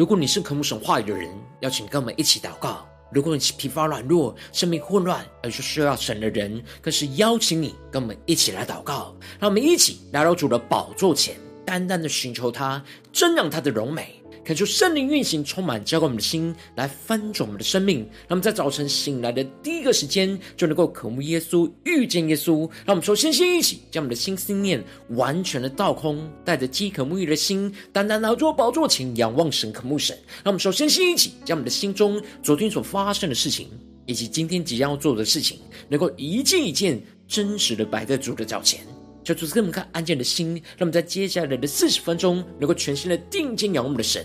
如果你是渴慕神话语的人，邀请跟我们一起祷告。如果你是疲乏软弱、生命混乱而是需要神的人，更是邀请你跟我们一起来祷告。让我们一起来到主的宝座前，单单的寻求他，增长他的荣美。恳求圣灵运行，充满浇灌我们的心，来翻转我们的生命。让我们在早晨醒来的第一个时间，就能够渴慕耶稣，遇见耶稣。让我们首先先一起将我们的心思念完全的倒空，带着饥渴沐浴的心，单单来到宝座前仰望神，渴慕神。让我们首先先一起将我们的心中昨天所发生的事情，以及今天即将要做的事情，能够一件一件真实的摆在主的脚前。求主赐给我们看安静的心，让我们在接下来的四十分钟，能够全心的定睛仰望我们的神，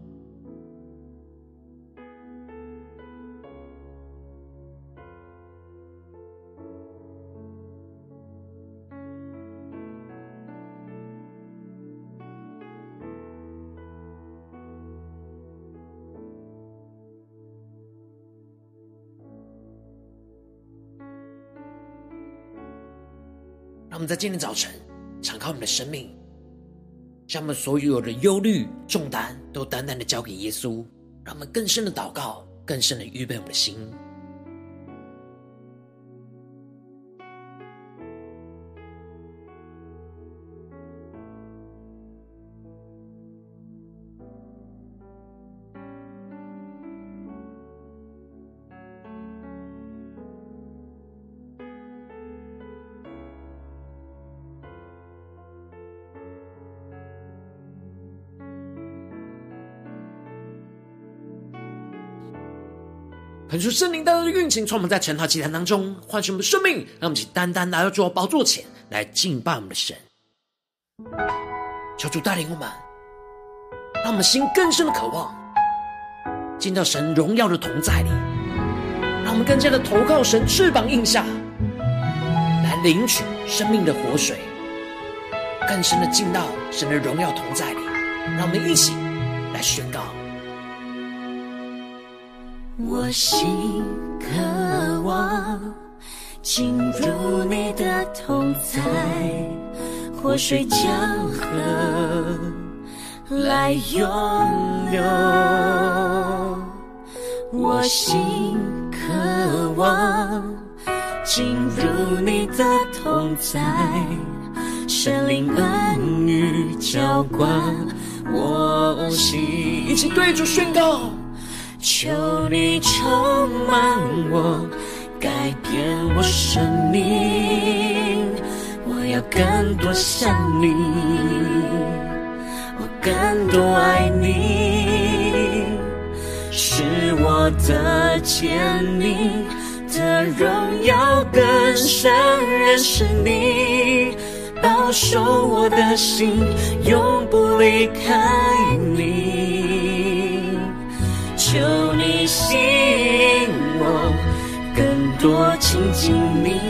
在今天早晨敞开我们的生命，将我们所有的忧虑重担都单单的交给耶稣，让我们更深的祷告，更深的预备我们的心。恳求圣灵当中的运行，充满在晨祷祭坛当中，唤醒我们的生命，让我们一起单单来到主宝座前来敬拜我们的神。求主带领我们，让我们心更深的渴望进到神荣耀的同在里，让我们更加的投靠神翅膀印下，来领取生命的活水，更深的进到神的荣耀同在里。让我们一起来宣告。我心渴望进入你的同在，活水江河来涌流。我心渴望进入你的同在，神灵恩雨浇灌我心。一起对主宣告。求你充满我，改变我生命。我要更多像你，我更多爱你，是我的坚定的荣耀更深认识你，保守我的心，永不离开你。求你吸引我，更多亲近你。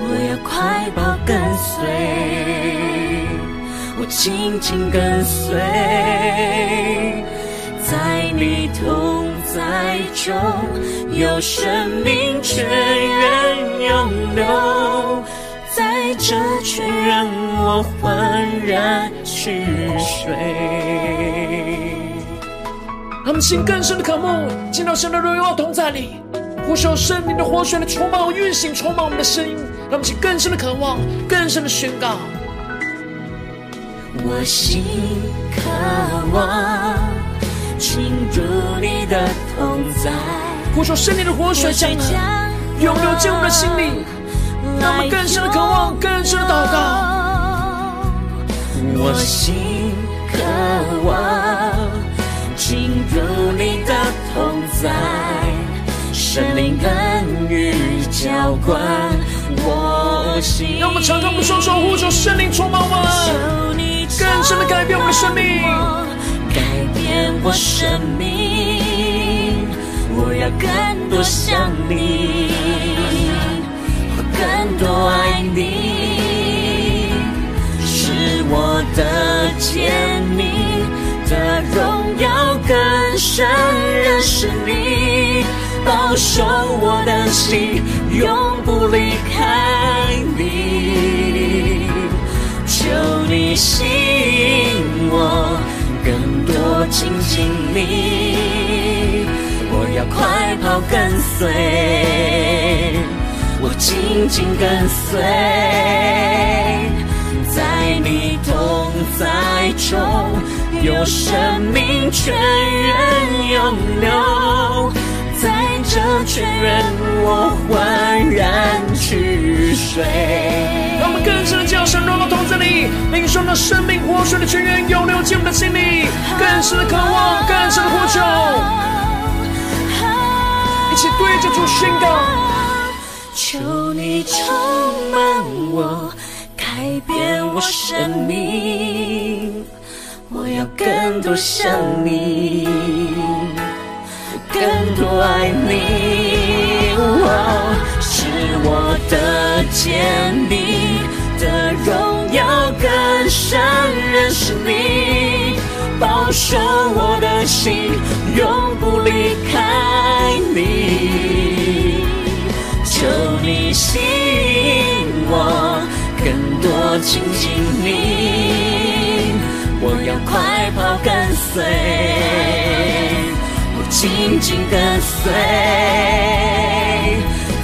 我要快跑跟随，我紧紧跟随，在你同在中有生命泉源涌流，在这泉源我欢然去睡。他们心更深的渴慕，进到神的荣耀同在里，呼求圣灵的活水的充满我运行，充满我们的声音。让我们心更深的渴望，更深的宣告。我心渴望进入你的同在，呼求圣灵的活水将涌流进我们的心里，让我们更深的渴望，更深的祷告。我心渴望。进入你的同在，圣灵恩雨浇灌我心。让我们敞开我们双手，呼求圣灵充满我们，更深的改变我们的生命，改变我生命。我要更多像你，我更多爱你，是我的见你的荣耀更深认识你，保守我的心，永不离开你。求你吸引我，更多亲近你。我要快跑跟随，我紧紧跟随，在你同在中有生命泉源涌流。在这泉源，我焕然去水。让我们更深的叫神，荣耀同在里，领受那生命活水的泉源涌流进我们的心里，更深的渴望，更深的呼求，一起对着主宣告：求你充满我，改变我生命，我要更多想你。更多爱你，哦，是我的坚定的荣耀，更深认识你，保守我的心，永不离开你。求你吸引我，更多亲近你，我要快跑跟随。我紧紧跟随，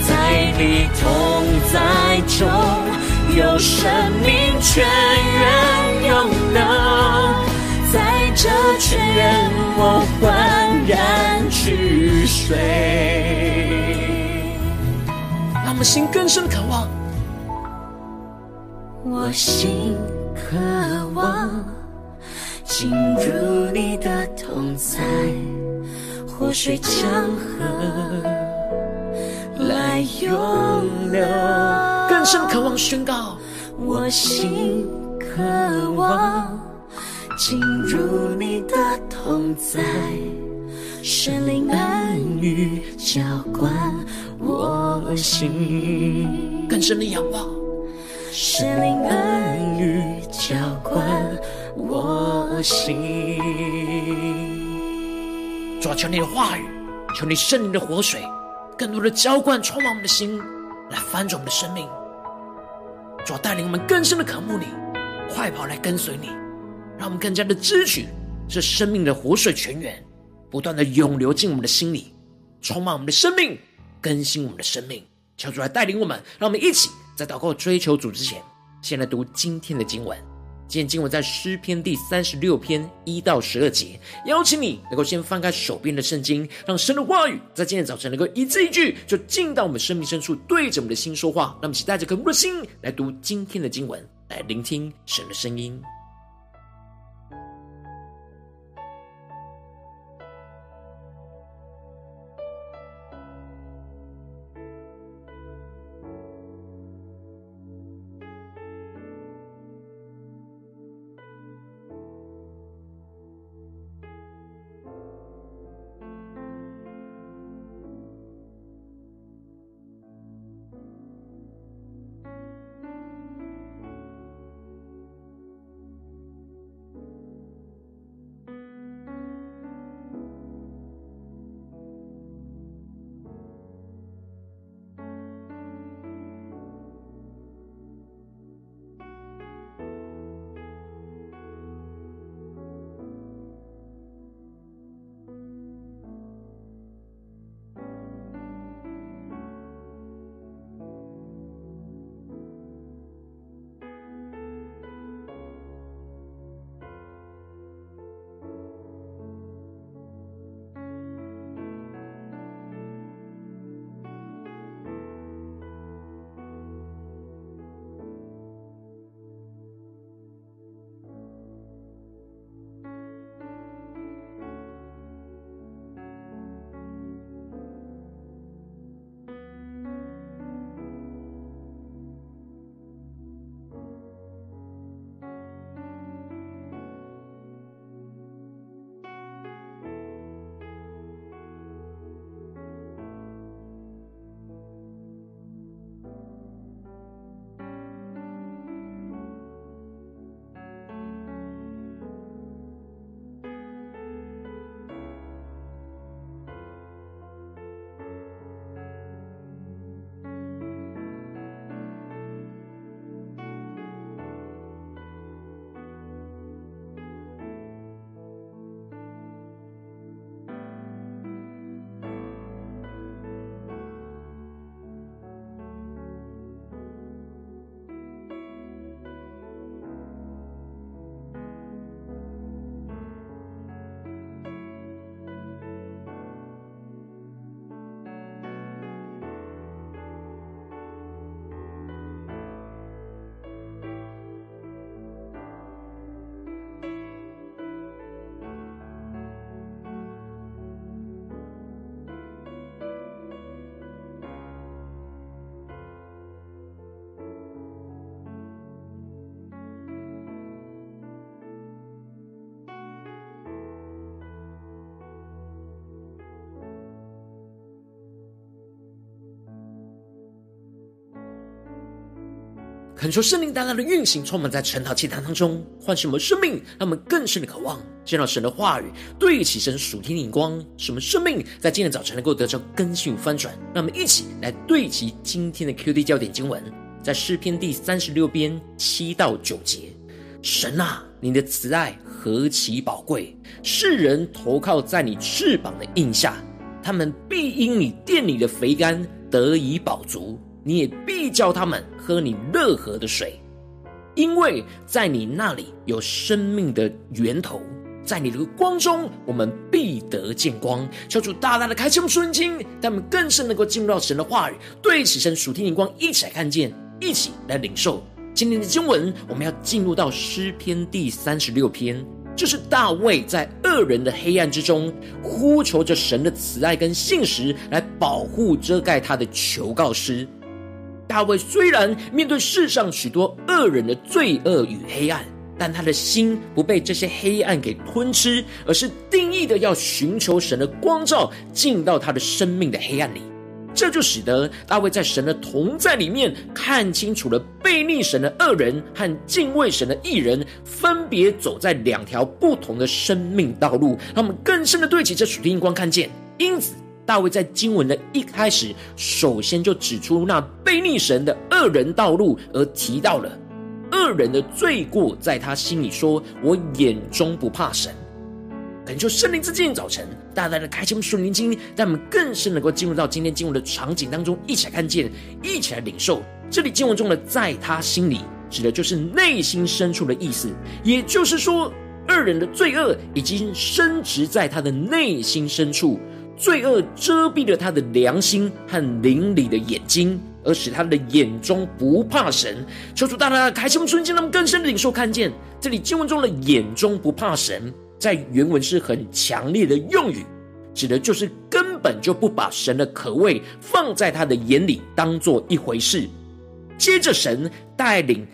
在你同在中有生命泉源涌流，在这泉源我欢然去水。让我们心更深渴望，我心渴望进入你的同在。活水江河来涌流，更深渴望宣告，我心渴望进入你的同在，神灵恩雨浇灌我心，更深的仰望，神灵恩雨浇灌我心。主啊，求你的话语，求你圣灵的活水，更多的浇灌充满我们的心，来翻转我们的生命。主啊，带领我们更深的渴慕你，快跑来跟随你，让我们更加的支取这生命的活水泉源，不断的涌流进我们的心里，充满我们的生命，更新我们的生命。求主来带领我们，让我们一起在祷告追求主之前，先来读今天的经文。今天经文在诗篇第三十六篇一到十二节，邀请你能够先翻开手边的圣经，让神的话语在今天早晨能够一字一句就进到我们生命深处，对着我们的心说话。那么，请带着更多的心来读今天的经文，来聆听神的声音。恳求圣灵大大的运行，充满在晨祷祭坛当中，唤醒我们生命，让我们更深的渴望见到神的话语，对齐神属天的眼光，使我们生命在今天早晨能够得到更新与翻转。让我们一起来对齐今天的 QD 焦点经文，在诗篇第三十六篇七到九节：神啊，你的慈爱何其宝贵！世人投靠在你翅膀的荫下，他们必因你殿里的肥甘得以饱足。你也必叫他们喝你乐河的水，因为在你那里有生命的源头，在你的光中，我们必得见光。求主大大的开启我们属灵，让我们更深能够进入到神的话语，对齐神属天的光，一起来看见，一起来领受今天的经文。我们要进入到诗篇第三十六篇，这是大卫在恶人的黑暗之中，呼求着神的慈爱跟信实来保护遮盖他的求告诗。大卫虽然面对世上许多恶人的罪恶与黑暗，但他的心不被这些黑暗给吞吃，而是定义的要寻求神的光照，进到他的生命的黑暗里。这就使得大卫在神的同在里面，看清楚了悖逆神的恶人和敬畏神的义人，分别走在两条不同的生命道路。让我们更深的对齐这属天光，看见。因此。大卫在经文的一开始，首先就指出那悖逆神的恶人道路，而提到了恶人的罪过，在他心里说：“我眼中不怕神。”恳求圣灵之今早晨，大大的开启我们属灵经，让我们更深能够进入到今天经文的场景当中，一起来看见，一起来领受。这里经文中的“在他心里”指的就是内心深处的意思，也就是说，恶人的罪恶已经深植在他的内心深处。罪恶遮蔽了他的良心和灵里的眼睛，而使他的眼中不怕神。求主大大开启我们瞬间，让我们更深的领受看见。这里经文中的“眼中不怕神”在原文是很强烈的用语，指的就是根本就不把神的可畏放在他的眼里，当做一回事。接着，神带领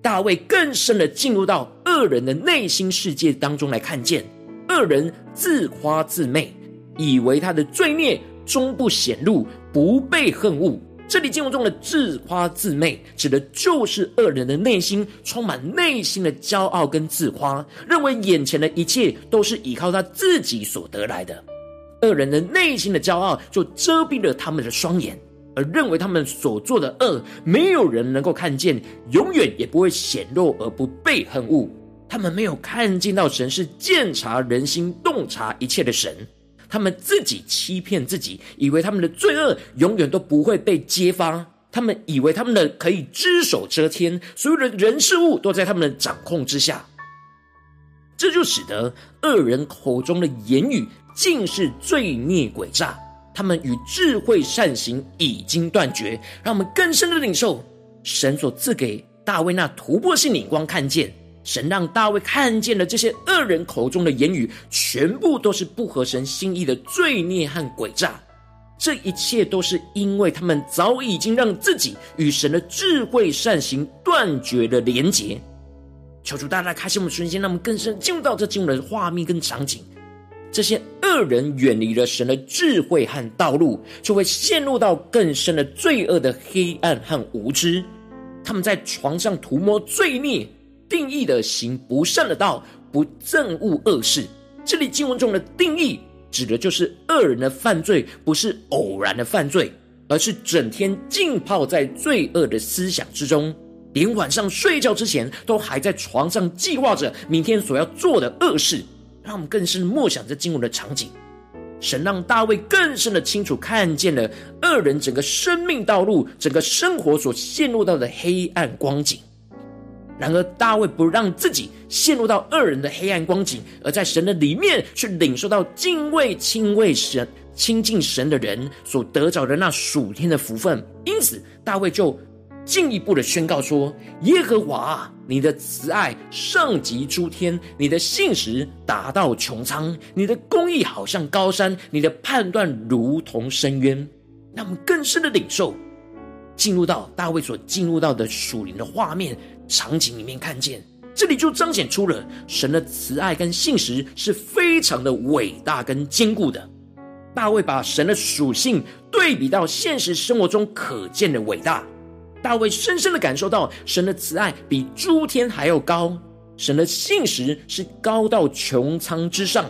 大卫更深的进入到恶人的内心世界当中来看见，恶人自夸自媚。以为他的罪孽终不显露，不被恨恶。这里经文中的自夸自媚，指的就是恶人的内心充满内心的骄傲跟自夸，认为眼前的一切都是依靠他自己所得来的。恶人的内心的骄傲，就遮蔽了他们的双眼，而认为他们所做的恶，没有人能够看见，永远也不会显露而不被恨恶。他们没有看见到神是鉴察人心、洞察一切的神。他们自己欺骗自己，以为他们的罪恶永远都不会被揭发。他们以为他们的可以只手遮天，所有的人事物都在他们的掌控之下。这就使得恶人口中的言语尽是罪孽诡诈，他们与智慧善行已经断绝。让我们更深的领受神所赐给大卫那突破性眼光，看见。神让大卫看见了这些恶人口中的言语，全部都是不合神心意的罪孽和诡诈。这一切都是因为他们早已经让自己与神的智慧善行断绝了连结。求主大大开启我们瞬间，让我们更深进入到这经文的画面跟场景。这些恶人远离了神的智慧和道路，就会陷入到更深的罪恶的黑暗和无知。他们在床上涂抹罪孽。定义的行不善的道，不憎恶恶事。这里经文中的定义，指的就是恶人的犯罪，不是偶然的犯罪，而是整天浸泡在罪恶的思想之中，连晚上睡觉之前，都还在床上计划着明天所要做的恶事。让我们更深默想这经文的场景。神让大卫更深的清楚看见了恶人整个生命道路、整个生活所陷入到的黑暗光景。然而，大卫不让自己陷入到恶人的黑暗光景，而在神的里面去领受到敬畏、亲畏神、亲近神的人所得着的那属天的福分。因此，大卫就进一步的宣告说：“耶和华，你的慈爱上及诸天，你的信实达到穹苍，你的公义好像高山，你的判断如同深渊。”让我们更深的领受，进入到大卫所进入到的属灵的画面。场景里面看见，这里就彰显出了神的慈爱跟信实是非常的伟大跟坚固的。大卫把神的属性对比到现实生活中可见的伟大，大卫深深的感受到神的慈爱比诸天还要高，神的信实是高到穹苍之上，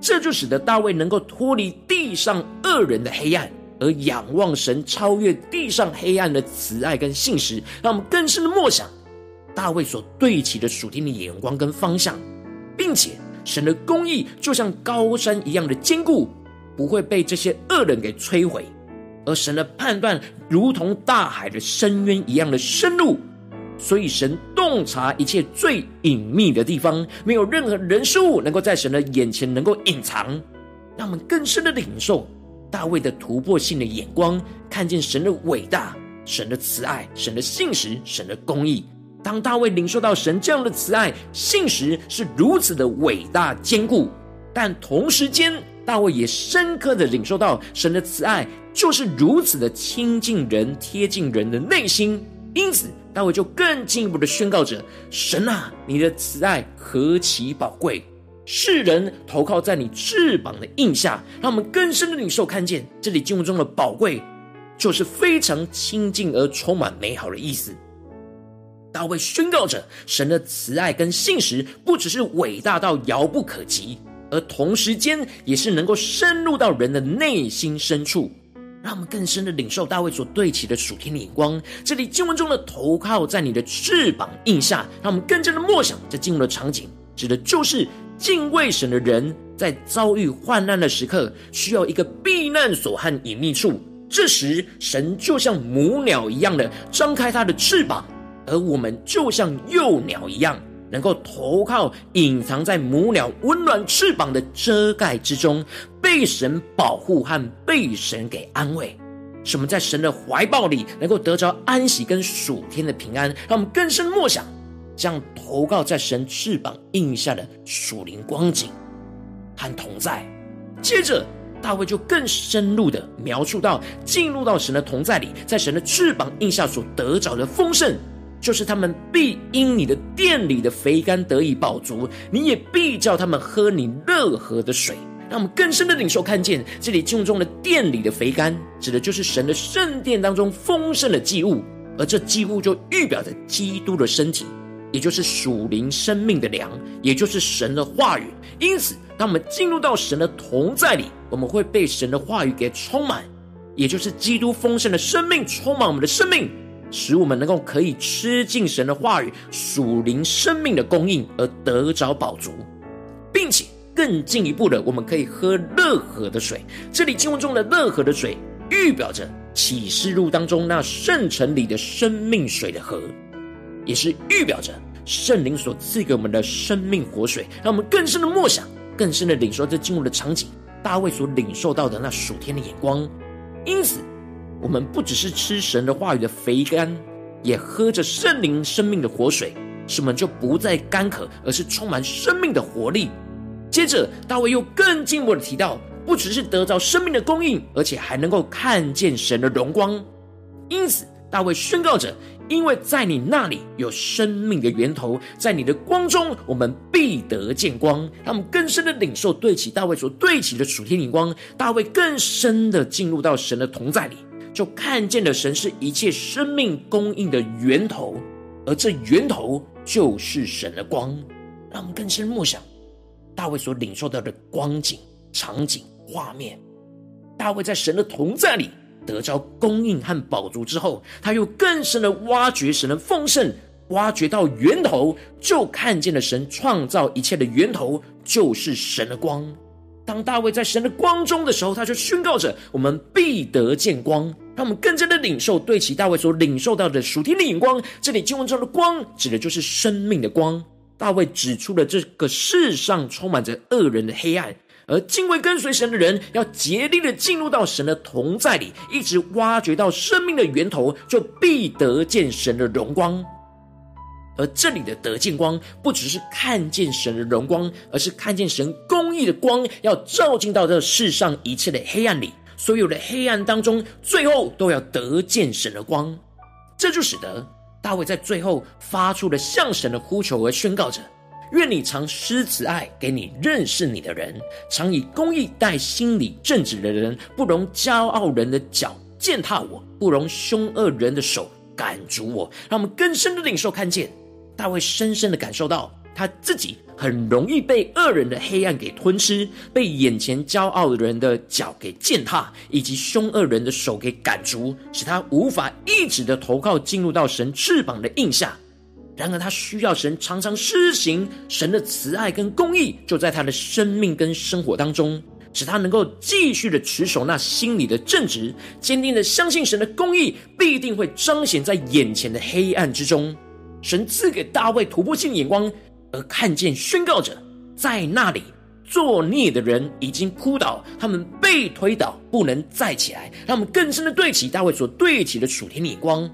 这就使得大卫能够脱离地上恶人的黑暗，而仰望神超越地上黑暗的慈爱跟信实，让我们更深的默想大卫所对齐的属天的眼光跟方向，并且神的公义就像高山一样的坚固，不会被这些恶人给摧毁。而神的判断如同大海的深渊一样的深入，所以神洞察一切最隐秘的地方，没有任何人事物能够在神的眼前能够隐藏。让我们更深的领受大卫的突破性的眼光，看见神的伟大、神的慈爱、神的信实、神的公义。当大卫领受到神这样的慈爱、信实是如此的伟大坚固，但同时间。大卫也深刻的领受到神的慈爱就是如此的亲近人、贴近人的内心，因此大卫就更进一步的宣告着：“神啊，你的慈爱何其宝贵！世人投靠在你翅膀的印下。”让我们更深的领受看见这里经文中的宝贵，就是非常亲近而充满美好的意思。大卫宣告着神的慈爱跟信实，不只是伟大到遥不可及。而同时间，也是能够深入到人的内心深处，让我们更深的领受大卫所对齐的属天的眼光。这里经文中的投靠在你的翅膀印下，让我们更加的默想这进入的场景，指的就是敬畏神的人，在遭遇患难的时刻，需要一个避难所和隐秘处。这时，神就像母鸟一样的张开它的翅膀，而我们就像幼鸟一样。能够投靠隐藏在母鸟温暖翅膀的遮盖之中，被神保护和被神给安慰，使我们在神的怀抱里能够得着安息跟属天的平安。让我们更深默想，这样投靠在神翅膀印下的属灵光景和同在。接着，大卫就更深入的描述到进入到神的同在里，在神的翅膀印下所得着的丰盛。就是他们必因你的殿里的肥甘得以饱足，你也必叫他们喝你乐河的水。让我们更深的领受看见，这里经文中的殿里的肥甘，指的就是神的圣殿当中丰盛的祭物，而这祭物就预表着基督的身体，也就是属灵生命的粮，也就是神的话语。因此，当我们进入到神的同在里，我们会被神的话语给充满，也就是基督丰盛的生命充满我们的生命。使我们能够可以吃尽神的话语、属灵生命的供应而得着饱足，并且更进一步的，我们可以喝乐河的水。这里经文中的乐河的水，预表着启示录当中那圣城里的生命水的河，也是预表着圣灵所赐给我们的生命活水。让我们更深的默想，更深的领受这进入的场景，大卫所领受到的那属天的眼光。因此。我们不只是吃神的话语的肥甘，也喝着圣灵生命的活水，使我们就不再干渴，而是充满生命的活力。接着，大卫又更进一步的提到，不只是得到生命的供应，而且还能够看见神的荣光。因此，大卫宣告着：因为在你那里有生命的源头，在你的光中，我们必得见光。让我们更深的领受对齐大卫所对齐的属天灵光，大卫更深的进入到神的同在里。就看见了神是一切生命供应的源头，而这源头就是神的光。让我们更深默想大卫所领受到的光景、场景、画面。大卫在神的同在里得着供应和饱足之后，他又更深的挖掘神的丰盛，挖掘到源头，就看见了神创造一切的源头就是神的光。当大卫在神的光中的时候，他就宣告着：“我们必得见光。”让我们更加的领受对齐大卫所领受到的属天的眼光。这里经文中的光，指的就是生命的光。大卫指出了这个世上充满着恶人的黑暗，而敬畏跟随神的人，要竭力的进入到神的同在里，一直挖掘到生命的源头，就必得见神的荣光。而这里的得见光，不只是看见神的荣光，而是看见神公义的光，要照进到这世上一切的黑暗里。所有的黑暗当中，最后都要得见神的光。这就使得大卫在最后发出了向神的呼求，而宣告着：愿你常施慈爱给你认识你的人，常以公义待心里正直的人，不容骄傲人的脚践踏我，不容凶恶人的手赶逐我。让我们更深的领受看见，大卫深深的感受到他自己很容易被恶人的黑暗给吞吃，被眼前骄傲的人的脚给践踏，以及凶恶人的手给赶逐，使他无法一直的投靠进入到神翅膀的荫下。然而，他需要神常常施行神的慈爱跟公义，就在他的生命跟生活当中。使他能够继续的持守那心里的正直，坚定的相信神的公义必定会彰显在眼前的黑暗之中。神赐给大卫突破性眼光，而看见宣告者，在那里作孽的人已经扑倒，他们被推倒，不能再起来。让我们更深的对齐大卫所对齐的楚天眼光。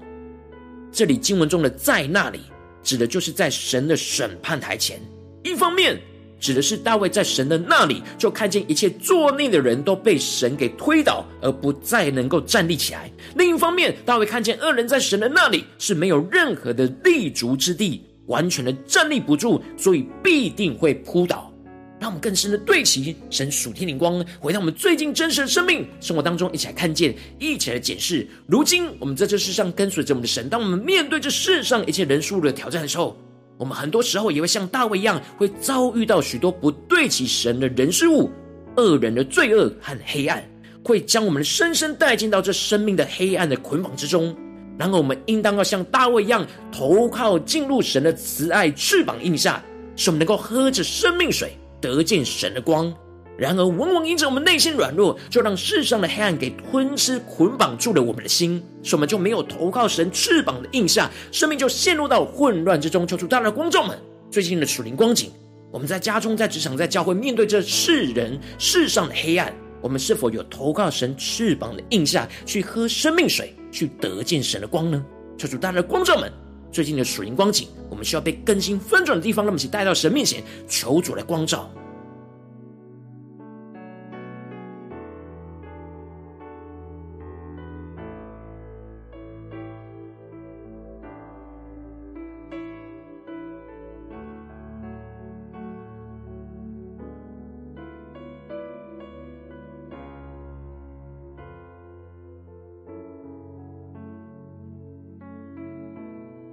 这里经文中的在那里，指的就是在神的审判台前，一方面。指的是大卫在神的那里，就看见一切作孽的人都被神给推倒，而不再能够站立起来。另一方面，大卫看见恶人在神的那里是没有任何的立足之地，完全的站立不住，所以必定会扑倒。让我们更深的对齐神属天灵光，回到我们最近真实的生命生活当中，一起来看见，一起来检视。如今我们在这世上跟随着我们的神，当我们面对这世上一切人数的挑战的时候，我们很多时候也会像大卫一样，会遭遇到许多不对齐神的人事物、恶人的罪恶和黑暗，会将我们深深带进到这生命的黑暗的捆绑之中。然而，我们应当要像大卫一样，投靠进入神的慈爱翅膀印下，使我们能够喝着生命水，得见神的光。然而，往往因着我们内心软弱，就让世上的黑暗给吞吃、捆绑住了我们的心，使我们就没有投靠神翅膀的印下，生命就陷入到混乱之中。求主大大的光照们，最近的属灵光景，我们在家中、在职场、在教会，面对这世人世上的黑暗，我们是否有投靠神翅膀的印下，去喝生命水，去得见神的光呢？求主大大的光照们，最近的属灵光景，我们需要被更新翻转的地方，让我们一起带到神面前，求主来光照。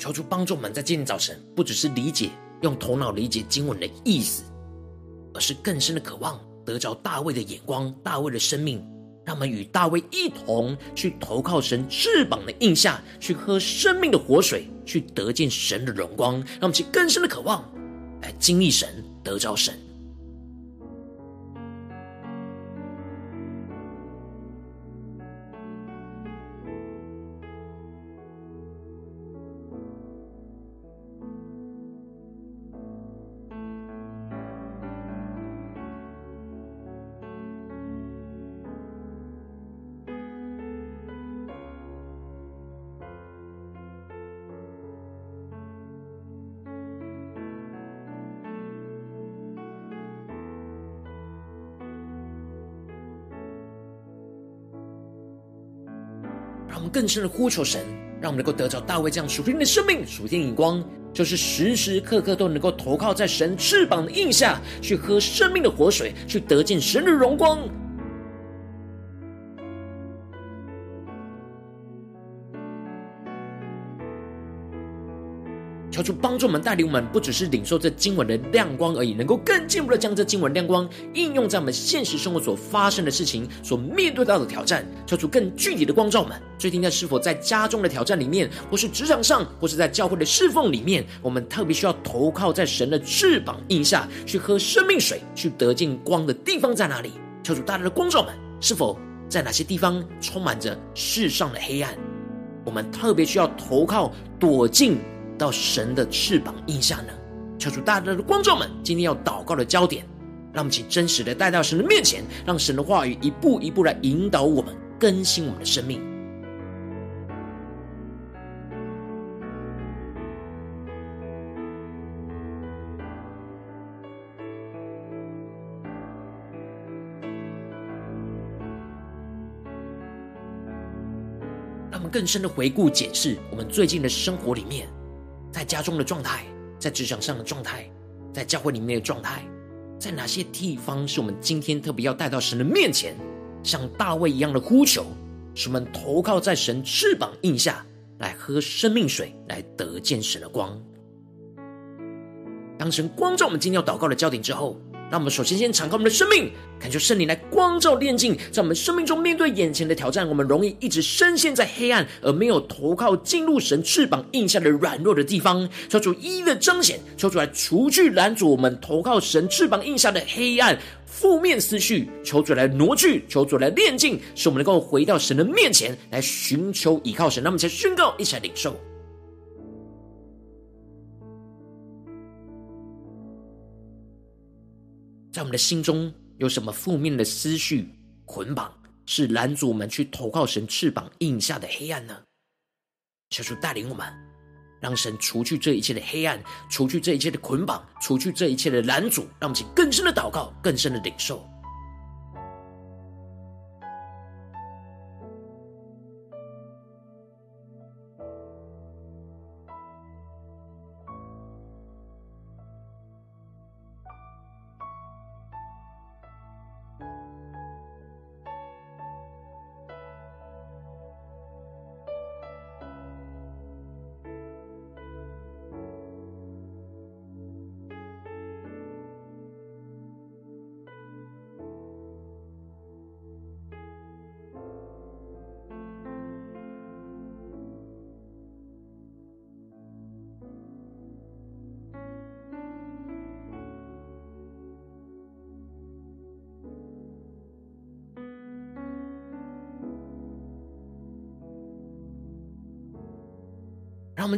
求主帮助我们在今天早晨，不只是理解用头脑理解经文的意思，而是更深的渴望得着大卫的眼光、大卫的生命，让我们与大卫一同去投靠神翅膀的印下，去喝生命的活水，去得见神的荣光，让我们去更深的渴望来经历神、得着神。更深的呼求神，让我们能够得着大卫这样属天的生命、属天的光，就是时时刻刻都能够投靠在神翅膀的荫下，去喝生命的活水，去得见神的荣光。求主帮助我们，带领我们，不只是领受这经文的亮光而已，能够更进一步的将这经文亮光应用在我们现实生活所发生的事情、所面对到的挑战。求主更具体的光照我们。最近在是否在家中的挑战里面，或是职场上，或是在教会的侍奉里面，我们特别需要投靠在神的翅膀荫下，去喝生命水，去得见光的地方在哪里？求主大大的光照们，是否在哪些地方充满着世上的黑暗？我们特别需要投靠躲进。到神的翅膀荫下呢？求主大大的光照们，今天要祷告的焦点，让我们请真实的带到神的面前，让神的话语一步一步来引导我们，更新我们的生命。让我们更深的回顾检视我们最近的生活里面。在家中的状态，在职场上的状态，在教会里面的状态，在哪些地方是我们今天特别要带到神的面前，像大卫一样的呼求，使我们投靠在神翅膀印下，来喝生命水，来得见神的光。当神光照我们今天要祷告的焦点之后，让我们首先先敞开我们的生命，感受圣灵来光照炼净，在我们生命中面对眼前的挑战，我们容易一直深陷在黑暗，而没有投靠进入神翅膀印下的软弱的地方。求主一一的彰显，求主来除去拦阻我们投靠神翅膀印下的黑暗负面思绪，求主来挪去，求主来炼净，使我们能够回到神的面前来寻求依靠神。那么，才宣告，一起来领受。在我们的心中有什么负面的思绪捆绑，是拦阻我们去投靠神翅膀印下的黑暗呢？求主带领我们，让神除去这一切的黑暗，除去这一切的捆绑，除去这一切的拦阻，让我们更深的祷告，更深的领受。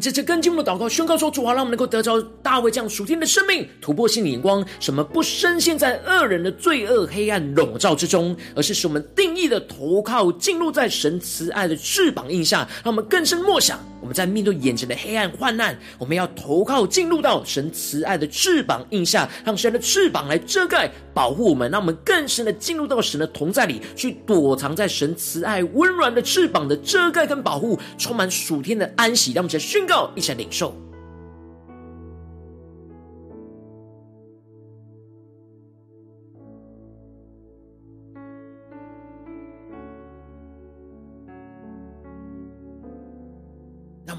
这次更进一步的祷告，宣告说：主啊，让我们能够得着大卫这样属天的生命，突破性的眼光，什么不深陷在恶人的罪恶黑暗笼罩之中，而是使我们定义的投靠，进入在神慈爱的翅膀印下。让我们更深默想，我们在面对眼前的黑暗患难，我们要投靠，进入到神慈爱的翅膀印下，让神的翅膀来遮盖保护我们，让我们更深的进入到神的同在里，去躲藏在神慈爱温暖的翅膀的遮盖跟保护，充满属天的安息。让我们一起来宣告，一起来领受，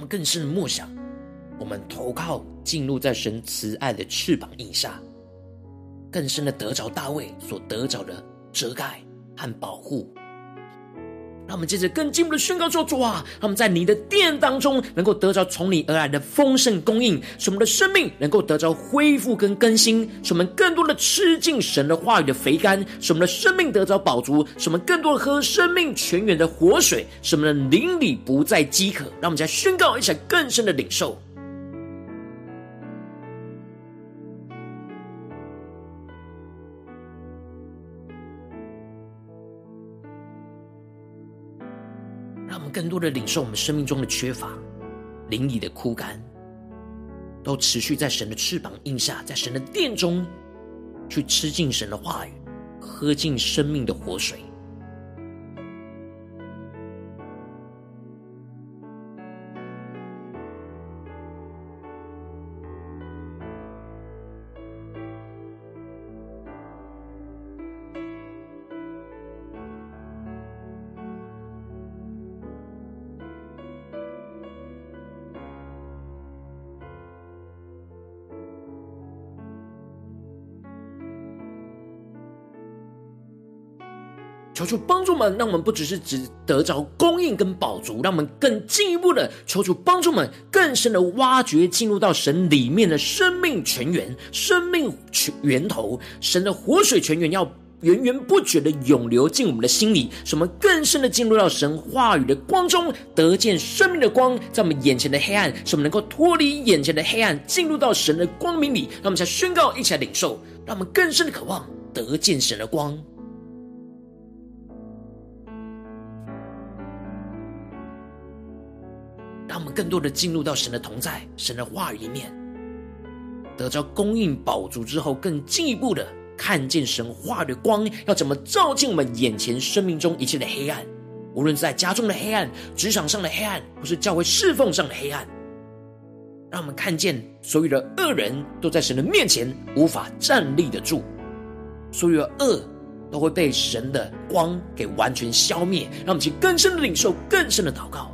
更深的默想，我们投靠进入在神慈爱的翅膀印下，更深的得着大卫所得着的遮盖和保护。让我们接着更进一步的宣告说：主啊，让我们在你的殿当中能够得着从你而来的丰盛供应，使我们的生命能够得着恢复跟更新，使我们更多的吃进神的话语的肥甘，使我们的生命得着饱足，使我们更多的喝生命泉源的活水，使我们的灵里不再饥渴。让我们再宣告一下更深的领受。更多的领受我们生命中的缺乏，灵里的枯干，都持续在神的翅膀印下，在神的殿中，去吃尽神的话语，喝尽生命的活水。主帮助们，让我们不只是只得着供应跟饱足，让我们更进一步的求主帮助们，更深的挖掘进入到神里面的生命泉源、生命泉源头，神的活水泉源要源源不绝的涌流进我们的心里，使我们更深的进入到神话语的光中，得见生命的光，在我们眼前的黑暗，使我们能够脱离眼前的黑暗，进入到神的光明里。让我们才宣告，一起来领受，让我们更深的渴望得见神的光。更多的进入到神的同在、神的话语里面，得着供应饱足之后，更进一步的看见神话语的光要怎么照进我们眼前生命中一切的黑暗，无论是在家中的黑暗、职场上的黑暗，或是教会侍奉上的黑暗，让我们看见所有的恶人都在神的面前无法站立得住，所有的恶都会被神的光给完全消灭。让我们去更深的领受、更深的祷告。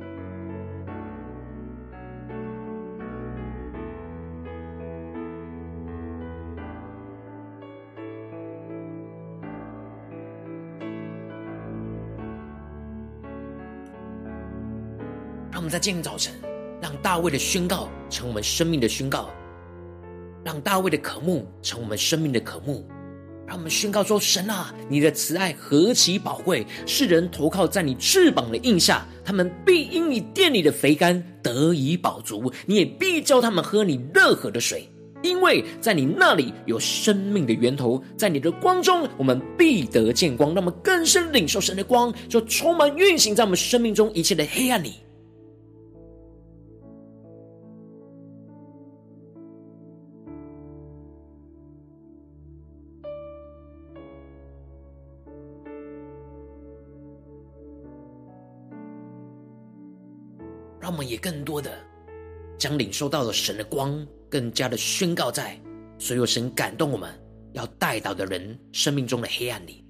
在今天早晨，让大卫的宣告成我们生命的宣告，让大卫的渴慕成我们生命的渴慕。让我们宣告说：神啊，你的慈爱何其宝贵！世人投靠在你翅膀的荫下，他们必因你殿里的肥甘得以饱足。你也必叫他们喝你乐河的水，因为在你那里有生命的源头，在你的光中，我们必得见光。让我们更深领受神的光，就充满运行在我们生命中一切的黑暗里。也更多的将领受到了神的光，更加的宣告在所有神感动我们要带到的人生命中的黑暗里。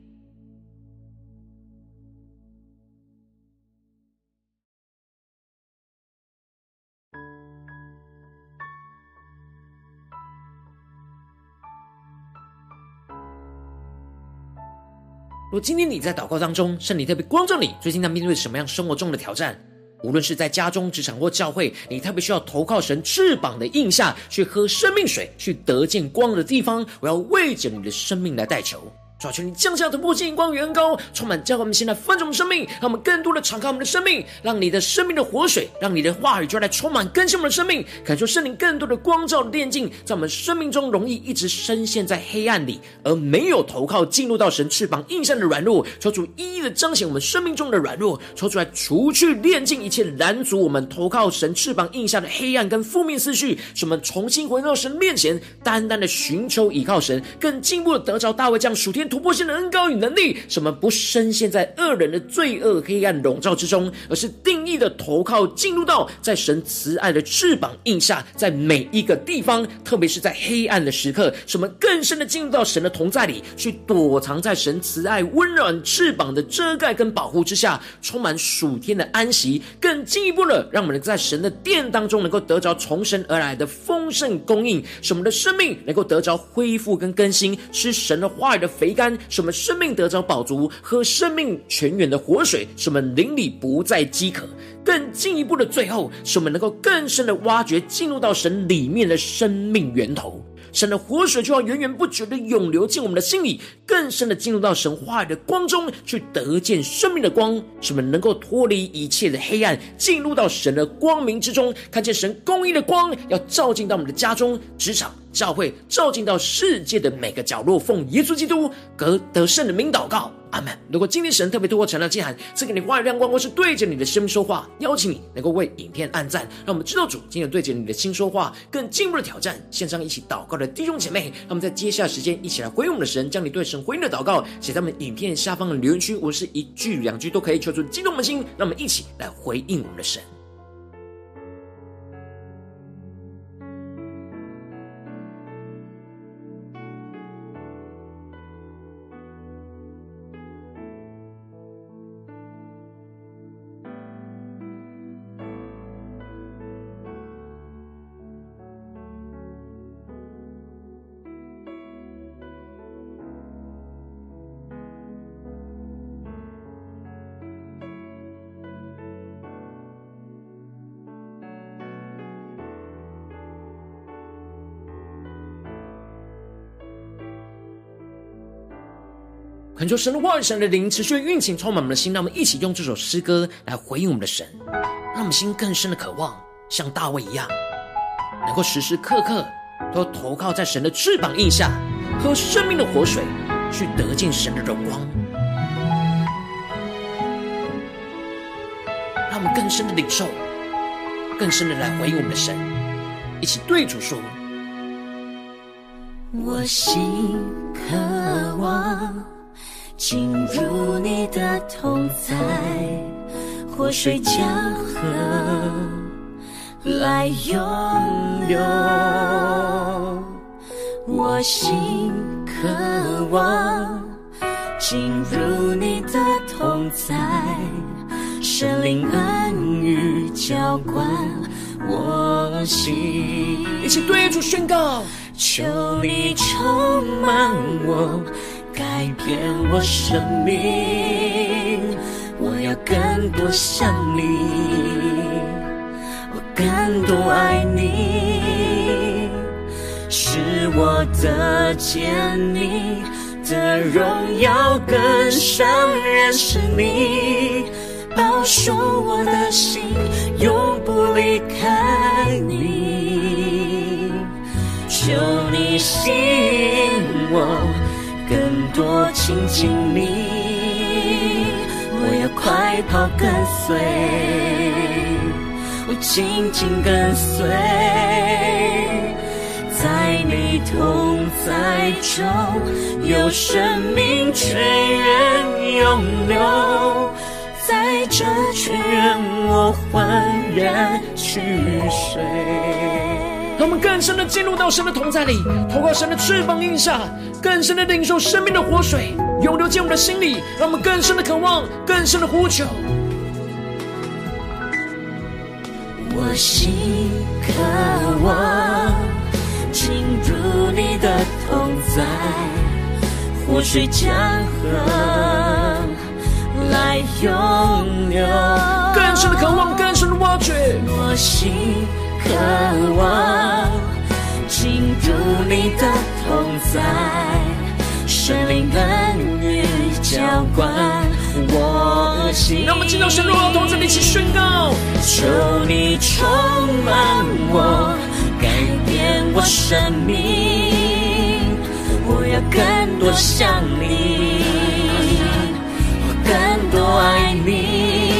如果今天你在祷告当中，圣灵特别光照你，最近在面对什么样生活中的挑战？无论是在家中、职场或教会，你特别需要投靠神翅膀的印下，去喝生命水，去得见光的地方，我要为着你的生命来代求。主啊，求你降下突破性光源膏，充满教会我们现在分盛的生命，让我们更多的敞开我们的生命，让你的生命的活水，让你的话语就来充满更新我们的生命，感受圣灵更多的光照的炼净，在我们生命中容易一直深陷在黑暗里，而没有投靠进入到神翅膀印下的软弱，求主一一的彰显我们生命中的软弱，求主来除去炼净一切拦阻我们投靠神翅膀印下的黑暗跟负面思绪，使我们重新回到神面前，单单的寻求依靠神，更进一步的得着大卫这样属天突破性的恩膏与能力，使我们不深陷在恶人的罪恶黑暗笼罩之中，而是定义的投靠进入到在神慈爱的翅膀印下，在每一个地方，特别是在黑暗的时刻，使我们更深的进入到神的同在里，去躲藏在神慈爱温暖翅膀的遮盖跟保护之下，充满属天的安息，更进一步的让我们在神的殿当中能够得着从神而来的丰盛供应，使我们的生命能够得着恢复跟更新，吃神的话语的肥甘。使我们生命得着宝足，喝生命泉源的活水，使我们灵里不再饥渴。更进一步的，最后使我们能够更深的挖掘，进入到神里面的生命源头。神的活水就要源源不绝的涌流进我们的心里，更深的进入到神话语的光中，去得见生命的光，使我们能够脱离一切的黑暗，进入到神的光明之中，看见神公义的光，要照进到我们的家中、职场。教会照进到世界的每个角落，奉耶稣基督得得胜的名祷告，阿门。如果今天神特别透过晨祷祭坛赐给你话语亮光，或是对着你的生命说话，邀请你能够为影片按赞，让我们知道主今天对着你的心说话，更进一步的挑战。线上一起祷告的弟兄姐妹，让我们在接下来时间一起来回应我们的神，将你对神回应的祷告写在我们影片下方的留言区，我是一句两句都可以，求助激动的心，让我们一起来回应我们的神。求神的话语、神的灵持续运行，充满我们的心。让我们一起用这首诗歌来回应我们的神，让我们心更深的渴望，像大卫一样，能够时时刻刻都投靠在神的翅膀荫下，喝生命的活水，去得见神的荣光。让我们更深的领受，更深的来回应我们的神，一起对主说：我心渴望。进入你的同在，活水江河来涌流。我心渴望进入你的同在，神灵恩雨浇灌我心。一起对主宣告：求你充满我，改变我生命。我要更多像你，我更多爱你，使我的见你的荣耀更深认识你，保守我的心永不离开你。求你吸引我，多亲近你。我要快跑跟随，我紧紧跟随，在你同在中有生命泉源涌流，在这泉源我焕然去睡。让我们更深的进入到神的同在里，透过神的翅膀荫下，更深的领受生命的活水，涌流进我们的心里，让我们更深的渴望，更深的呼求。我心渴望进入你的同在，活水江河来涌流，更深的渴望，更深的挖掘。我心。渴望进入你的同在，圣灵恩雨浇灌我心。让我们进到神荣耀同在，一起宣告：求你充满我，改变我生命。我要更多像你，我更多爱你，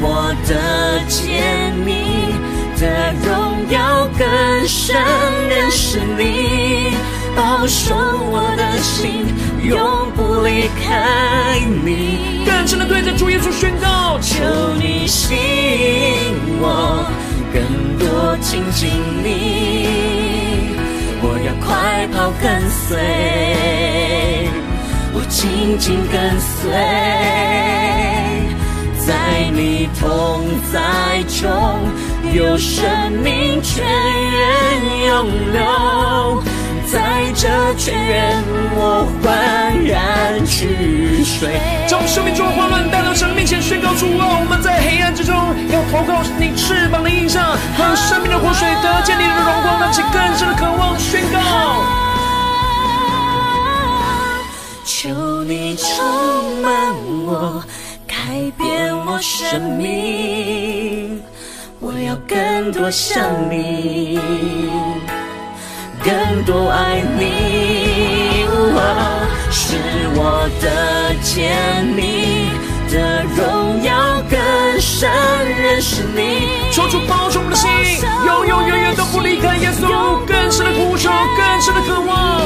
我的见。的荣耀更深认识你，保守我的心永不离开你。更深的对着主耶稣宣告，求你吸引我，更多亲近你。我要快跑跟随，我紧紧跟随，在你同在中。有生命泉源涌流，在这泉源我焕然去水。将生命中的混乱带到神面前宣告出：啊，我们在黑暗之中要投靠你翅膀的荫下，和生命的活水得见你的荣光，让其更深的渴望宣告。求你充满我，改变我生命。我要更多像你，更多爱你，哦，是我的见你的荣耀更深认识你。求主保守我们的心，永永远远都不离开耶稣，更深的呼求，更深的渴望。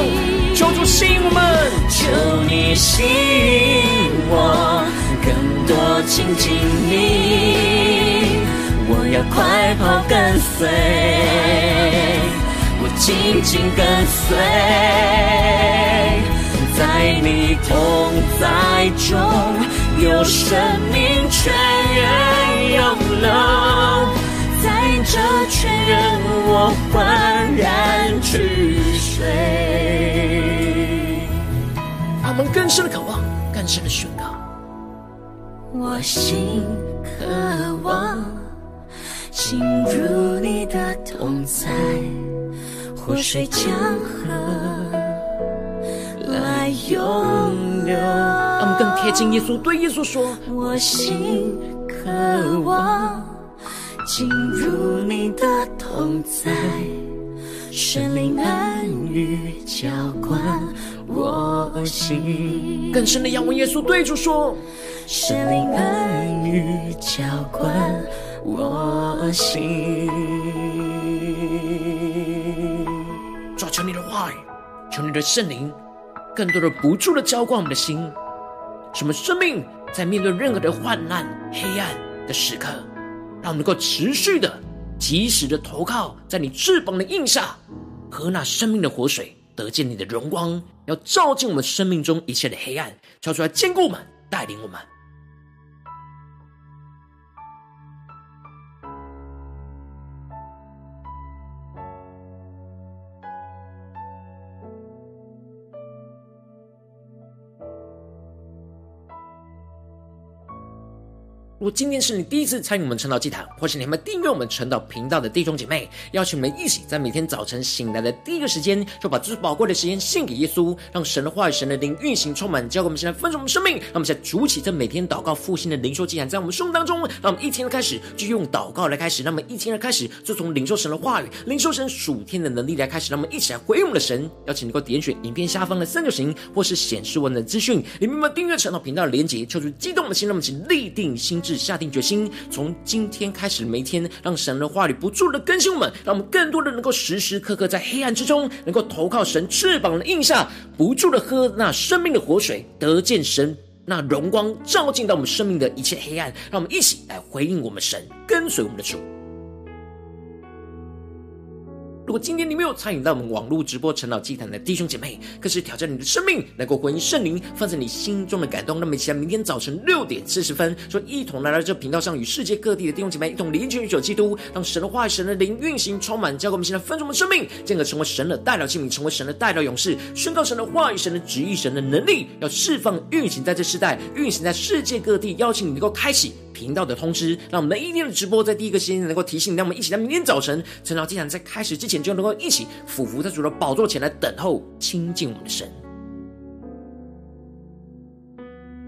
求主吸引我们，求你吸引我，更多亲近你。我要快跑跟随，我紧紧跟随，在你同在中有生命泉源涌流，在这泉源我焕然去睡。他们更深的渴望，更深的宣，我心渴望。进入你的同在，活水江河来涌流。让我们更贴近耶稣，对耶稣说：我心渴望进入你的同在，圣灵恩雨浇灌我心。更深的仰望耶稣，对主说：圣灵恩雨浇灌。我心，抓，求你的话语，求你的圣灵，更多的不住的浇灌我们的心，使我们生命在面对任何的患难、黑暗的时刻，让我们能够持续的、及时的投靠在你翅膀的荫下，喝那生命的活水，得见你的荣光，要照进我们生命中一切的黑暗，跳出来坚固我们，带领我们。如果今天是你第一次参与我们晨祷祭坛，或是你们订阅我们晨祷频道的弟兄姐妹，邀请我们一起在每天早晨醒来的第一个时间，就把最宝贵的时间献给耶稣，让神的话语、神的灵运行充满，教给我们现在丰盛我们生命。让我们现在主起这每天祷告复兴的灵修祭坛，在我们生命当中，让我们一天的开始就用祷告来开始，那么一天的开始就从领受神的话语、领受神属天的能力来开始，让我们一起来回应我们的神。邀请能够点选影片下方的三角形，或是显示文的资讯，里面有订阅晨祷频道的连结，求主激动的心，让我们请立定心下定决心，从今天开始，每天让神的话语不住的更新我们，让我们更多的能够时时刻刻在黑暗之中，能够投靠神翅膀的印下，不住的喝那生命的活水，得见神那荣光照进到我们生命的一切黑暗。让我们一起来回应我们神，跟随我们的主。如果今天你没有参与到我们网络直播陈老祭坛的弟兄姐妹，更是挑战你的生命，能够回应圣灵放在你心中的感动。那么，期待明天早晨六点四十分，说一同来到这频道上，与世界各地的弟兄姐妹一同连接与主基督，让神的话语、神的灵运行充满，教给我们现在分盛的生命，进而成为神的代表器皿，成为神的代表勇士，宣告神的话语、神的旨意、神的能力，要释放运行在这世代，运行在世界各地。邀请你能够开启频道的通知，让我们每一天的直播在第一个时间能够提醒你。让我们一起在明天早晨陈老祭坛在开始之前。就能够一起俯伏在主的宝座前来等候亲近我们的神。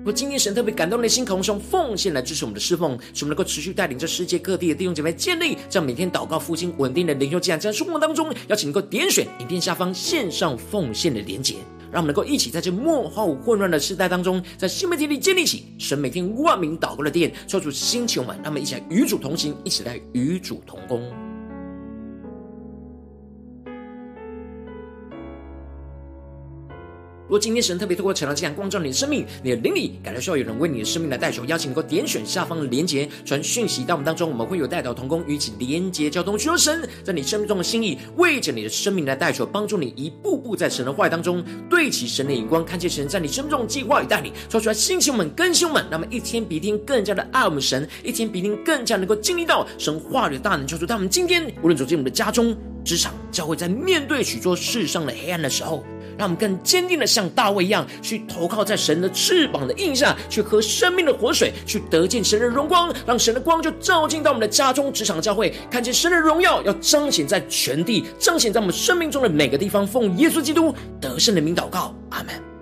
我今天神特别感动的心，渴望用奉献来支持我们的侍奉，使我们能够持续带领着世界各地的弟兄姐妹建立这样每天祷告复兴稳定的灵修祭坛，在生活当中，邀请能够点选影片下方线上奉献的连结，让我们能够一起在这末后混乱的时代当中，在新媒体里建立起神每天万名祷告的殿，抽出兴起我们，让我们一起来与主同行，一起来与主同工。如果今天神特别透过晨祷祭坛光照你的生命，你的灵里感到需要有人为你的生命来代求，邀请你能够点选下方的连结，传讯息到我们当中，我们会有代祷同工与一起连结交通，求神在你生命中的心意，为着你的生命来代求，帮助你一步步在神的话语当中对齐神的眼光，看见神在你生命中的计划与带领，说出来兴起我们更新我们，那么一天比一天更加的爱我们神，一天比一天更加能够经历到神话语的大能，求主他们今天无论走进我们的家中、职场、教会，在面对许多世上的黑暗的时候。让我们更坚定的像大卫一样，去投靠在神的翅膀的荫下，去喝生命的活水，去得见神的荣光，让神的光就照进到我们的家中、职场、教会，看见神的荣耀要彰显在全地，彰显在我们生命中的每个地方。奉耶稣基督得胜的名祷告，阿门